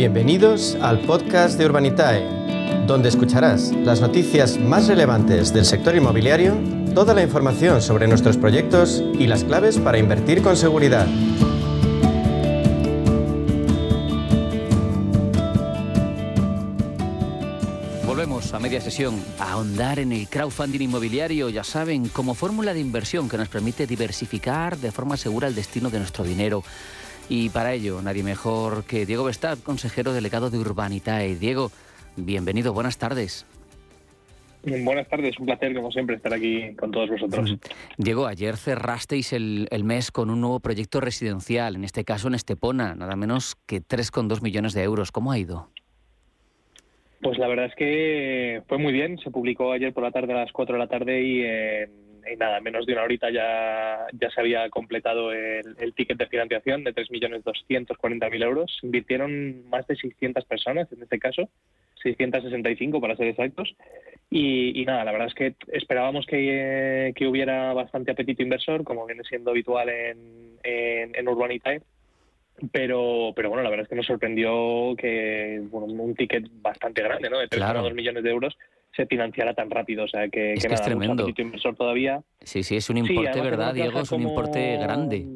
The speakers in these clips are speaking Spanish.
Bienvenidos al podcast de Urbanitae, donde escucharás las noticias más relevantes del sector inmobiliario, toda la información sobre nuestros proyectos y las claves para invertir con seguridad. Volvemos a media sesión a ahondar en el crowdfunding inmobiliario, ya saben, como fórmula de inversión que nos permite diversificar de forma segura el destino de nuestro dinero. Y para ello, nadie mejor que Diego Bestad, consejero delegado de Urbanitae. Diego, bienvenido, buenas tardes. Buenas tardes, un placer como siempre estar aquí con todos vosotros. Diego, ayer cerrasteis el, el, mes con un nuevo proyecto residencial, en este caso en Estepona, nada menos que 3,2 millones de euros. ¿Cómo ha ido? Pues la verdad es que fue muy bien, se publicó ayer por la tarde a las 4 de la tarde y en y nada, menos de una horita ya, ya se había completado el, el ticket de financiación de 3.240.000 euros. Invirtieron más de 600 personas en este caso, 665 para ser exactos. Y, y nada, la verdad es que esperábamos que, que, hubiera bastante apetito inversor, como viene siendo habitual en, en, en Urbanitae. Pero, pero bueno, la verdad es que nos sorprendió que bueno, un ticket bastante grande, ¿no? De 3,2 claro. millones de euros se financiara tan rápido. O sea, que, es que, que nada, es tremendo. inversor todavía. Sí, sí, es un importe, sí, ¿verdad, Diego? Es un como... importe grande.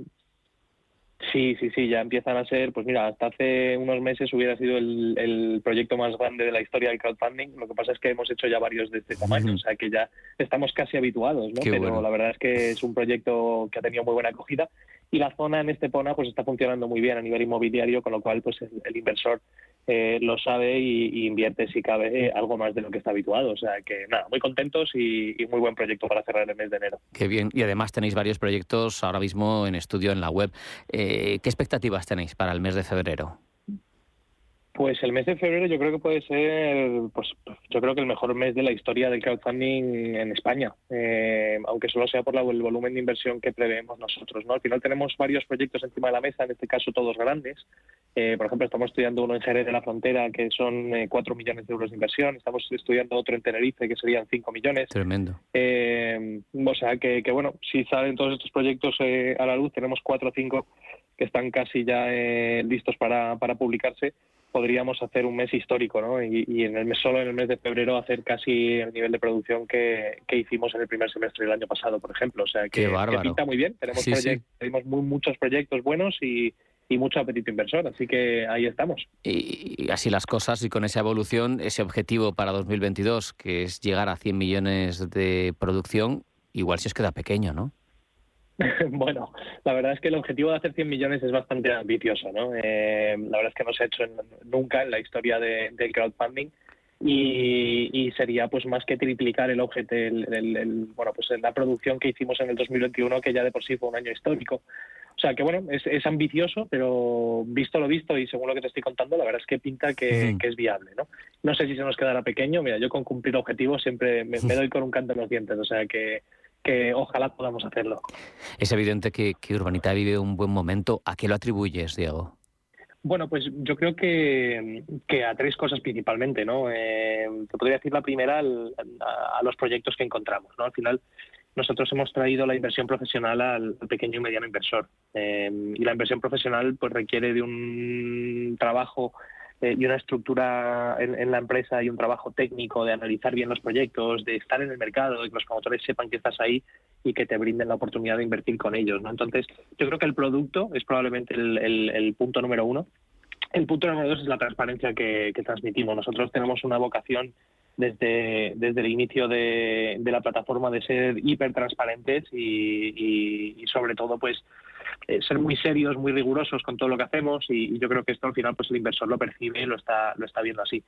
Sí, sí, sí, ya empiezan a ser, pues mira, hasta hace unos meses hubiera sido el, el, proyecto más grande de la historia del crowdfunding. Lo que pasa es que hemos hecho ya varios de este tamaño, o sea que ya estamos casi habituados, ¿no? Qué Pero bueno. la verdad es que es un proyecto que ha tenido muy buena acogida y la zona en Estepona pues está funcionando muy bien a nivel inmobiliario, con lo cual pues el, inversor eh, lo sabe y, invierte si cabe eh, algo más de lo que está habituado. O sea que nada, muy contentos y, y, muy buen proyecto para cerrar el mes de enero. Qué bien. Y además tenéis varios proyectos ahora mismo en estudio en la web. Eh, ¿Qué expectativas tenéis para el mes de febrero? Pues el mes de febrero yo creo que puede ser, pues yo creo que el mejor mes de la historia del crowdfunding en España, eh, aunque solo sea por la, el volumen de inversión que preveemos nosotros. ¿no? Al final tenemos varios proyectos encima de la mesa, en este caso todos grandes. Eh, por ejemplo, estamos estudiando uno en Jerez de la Frontera que son eh, 4 millones de euros de inversión. Estamos estudiando otro en Tenerife que serían 5 millones. Tremendo. Eh, o sea que, que, bueno, si salen todos estos proyectos eh, a la luz, tenemos 4 o 5 que están casi ya eh, listos para, para publicarse podríamos hacer un mes histórico, ¿no? Y, y, en el mes solo en el mes de febrero hacer casi el nivel de producción que, que hicimos en el primer semestre del año pasado, por ejemplo. O sea que, que pinta muy bien. Tenemos, sí, sí. tenemos muy, muchos proyectos buenos y, y mucho apetito inversor, así que ahí estamos. Y, y, así las cosas y con esa evolución, ese objetivo para 2022, que es llegar a 100 millones de producción, igual si os queda pequeño, ¿no? bueno, la verdad es que el objetivo de hacer 100 millones es bastante ambicioso, ¿no? Eh, la verdad es que no se ha hecho en, nunca en la historia de, del crowdfunding y, y, sería pues más que triplicar el objeto, el, el, el, bueno, pues la producción que hicimos en el 2021, que ya de por sí fue un año histórico. O sea que bueno, es, es ambicioso, pero visto lo visto y según lo que te estoy contando, la verdad es que pinta que, que es viable, ¿no? No sé si se nos quedará pequeño, mira, yo con cumplir objetivos siempre me, me doy con un canto en los dientes, o sea que que ojalá podamos hacerlo. Es evidente que, que Urbanita vive un buen momento. ¿A qué lo atribuyes, Diego? Bueno, pues yo creo que, que a tres cosas principalmente, ¿no? Eh, te podría decir la primera al, a, a, los proyectos que encontramos, ¿no? Al final nosotros hemos traído la inversión profesional al, al pequeño y mediano inversor eh, y la inversión profesional pues requiere de un trabajo eh, y una estructura en, la empresa y un trabajo técnico de analizar bien los proyectos, de estar en el mercado, de que los promotores sepan que estás ahí y que te brinden la oportunidad de invertir con ellos. ¿no? Entonces, yo creo que el producto es probablemente el, punto número uno. El punto número dos es la transparencia que transmitimos. Nosotros tenemos una vocación desde, desde el inicio de, de, la plataforma de ser hiper transparentes y, y, y sobre todo pues eh, ser muy serios, muy rigurosos con todo lo que hacemos y, y, yo creo que esto al final pues el inversor lo percibe y lo está, lo está viendo así.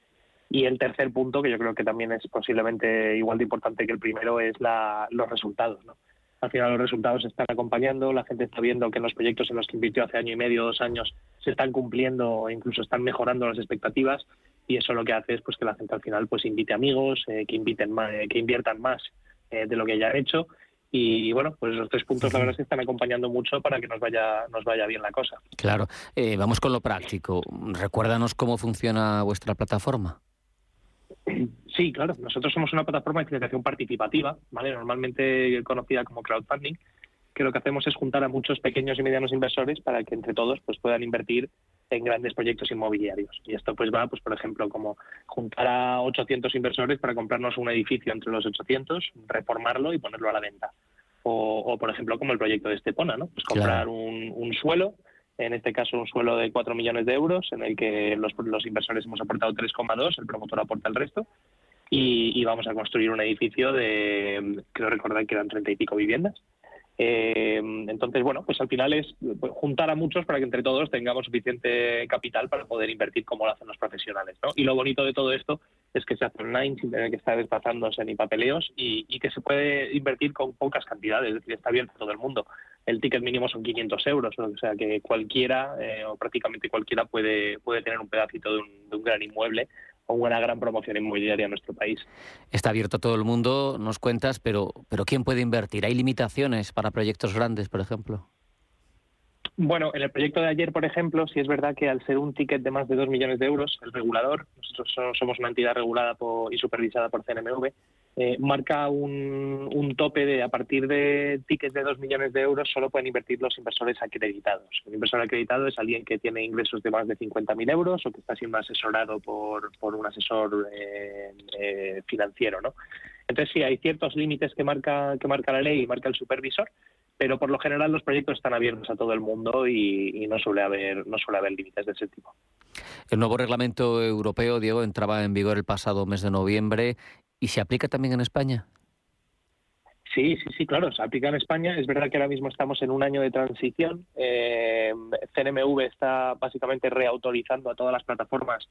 Y el tercer punto, que yo creo que también es posiblemente igual de importante que el primero, es la, los resultados. ¿no? Al final los resultados se están acompañando, la gente está viendo que en los proyectos en los que invirtió hace año y medio, dos años, se están cumpliendo o incluso están mejorando las expectativas y eso lo que hace es pues que la gente al final pues invite amigos, eh, que inviten más, eh, que inviertan más eh, de lo que ya han hecho y, y, bueno, pues esos tres puntos la verdad es que están acompañando mucho para que nos vaya, nos vaya bien la cosa. Claro, eh, vamos con lo práctico. Recuérdanos cómo funciona vuestra plataforma. Sí, claro. Nosotros somos una plataforma de financiación participativa, ¿vale? Normalmente conocida como crowdfunding. Que lo que hacemos es juntar a muchos pequeños y medianos inversores para que entre todos pues puedan invertir en grandes proyectos inmobiliarios. Y esto pues va, pues por ejemplo, como juntar a 800 inversores para comprarnos un edificio entre los 800, reformarlo y ponerlo a la venta. O, por ejemplo, como el proyecto de Estepona, ¿no? Pues comprar un, suelo, en este caso un suelo de 4 millones de euros, en el que los, los inversores hemos aportado 3,2, el promotor aporta el resto, y, vamos a construir un edificio de, creo recordar que eran 30 y pico viviendas, eh, entonces, bueno, pues al final es pues, juntar a muchos para que entre todos tengamos suficiente capital para poder invertir como lo hacen los profesionales. ¿no? Y lo bonito de todo esto es que se hace online sin tener que estar desplazándose ni papeleos y, que se puede invertir con pocas cantidades, es decir, está abierto a todo el mundo. El ticket mínimo son 500 euros, o sea que cualquiera eh, o prácticamente cualquiera puede, puede tener un pedacito de un, de un gran inmueble o una gran promoción inmobiliaria en nuestro país. Está abierto a todo el mundo, nos cuentas, pero, pero ¿quién puede invertir? ¿Hay limitaciones para proyectos grandes, por ejemplo? Bueno, en el proyecto de ayer, por ejemplo, sí es verdad que al ser un ticket de más de 2 millones de euros, el regulador, nosotros somos una entidad regulada y supervisada por CNMV, eh, marca un, tope de a partir de tickets de 2 millones de euros solo pueden invertir los inversores acreditados. Un inversor acreditado es alguien que tiene ingresos de más de 50.000 euros o que está siendo asesorado por, un asesor eh, eh, financiero. ¿no? Entonces sí, hay ciertos límites que marca, que marca la ley y marca el supervisor, pero por lo general los proyectos están abiertos a todo el mundo y, y no suele haber no suele haber límites de ese tipo. El nuevo reglamento europeo, Diego, entraba en vigor el pasado mes de noviembre ¿Y se aplica también en España? Sí, sí, sí, claro, se aplica en España. Es verdad que ahora mismo estamos en un año de transición. Eh, CNMV está básicamente reautorizando a todas las plataformas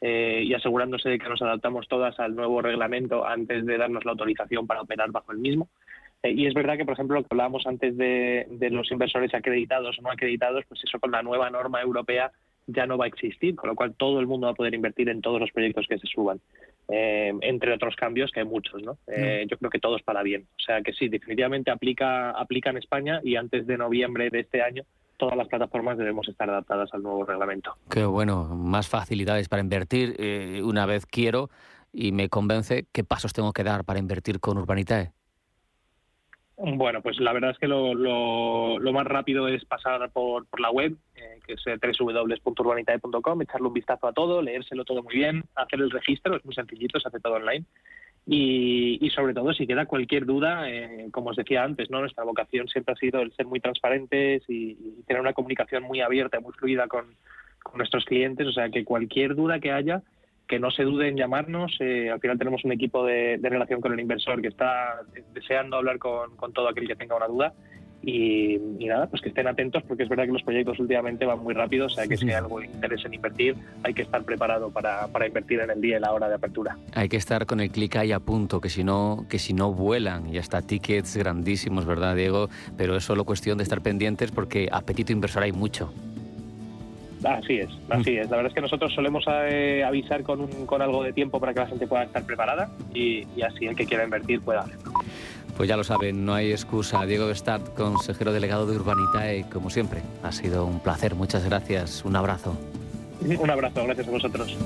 eh, y asegurándose de que nos adaptamos todas al nuevo reglamento antes de darnos la autorización para operar bajo el mismo. Eh, y es verdad que, por ejemplo, lo que hablábamos antes de, de, los inversores acreditados o no acreditados, pues eso con la nueva norma europea ya no va a existir, con lo cual todo el mundo va a poder invertir en todos los proyectos que se suban. Eh, entre otros cambios que hay muchos, ¿no? Eh, yo creo que todos para bien. O sea que sí, definitivamente aplica, aplica en España y antes de noviembre de este año todas las plataformas debemos estar adaptadas al nuevo reglamento. Qué bueno, más facilidades para invertir. Eh, una vez quiero y me convence, ¿qué pasos tengo que dar para invertir con Urbanitae? Bueno, pues la verdad es que lo, lo, más rápido es pasar por, por la web, que es eh, www.urbanitae.com, echarle un vistazo a todo, leérselo todo muy bien, hacer el registro, es muy sencillito, se hace todo online. Y, sobre todo, si queda cualquier duda, eh, como os decía antes, no nuestra vocación siempre ha sido el ser muy transparentes y, tener una comunicación muy abierta, muy fluida con, con nuestros clientes. O sea, que cualquier duda que haya, que no se dude en llamarnos. Eh, al final tenemos un equipo de, relación con el inversor que está deseando hablar con, todo aquel que tenga una duda. Y, nada, pues que estén atentos porque es verdad que los proyectos últimamente van muy rápido, o sea que si hay algo de interés en invertir, hay que estar preparado para, invertir en el día y la hora de apertura. Hay que estar con el clic ahí a punto, que si no, que si no vuelan, y hasta tickets grandísimos, ¿verdad, Diego? Pero es solo cuestión de estar pendientes porque apetito inversor hay mucho. Así es, así es. La verdad es que nosotros solemos eh, avisar con, con algo de tiempo para que la gente pueda estar preparada y, así el que quiera invertir pueda hacerlo. Pues ya lo saben, no hay excusa. Diego Bestart, consejero delegado de Urbanitae, como siempre, ha sido un placer. Muchas gracias. Un abrazo. Un abrazo, gracias a vosotros.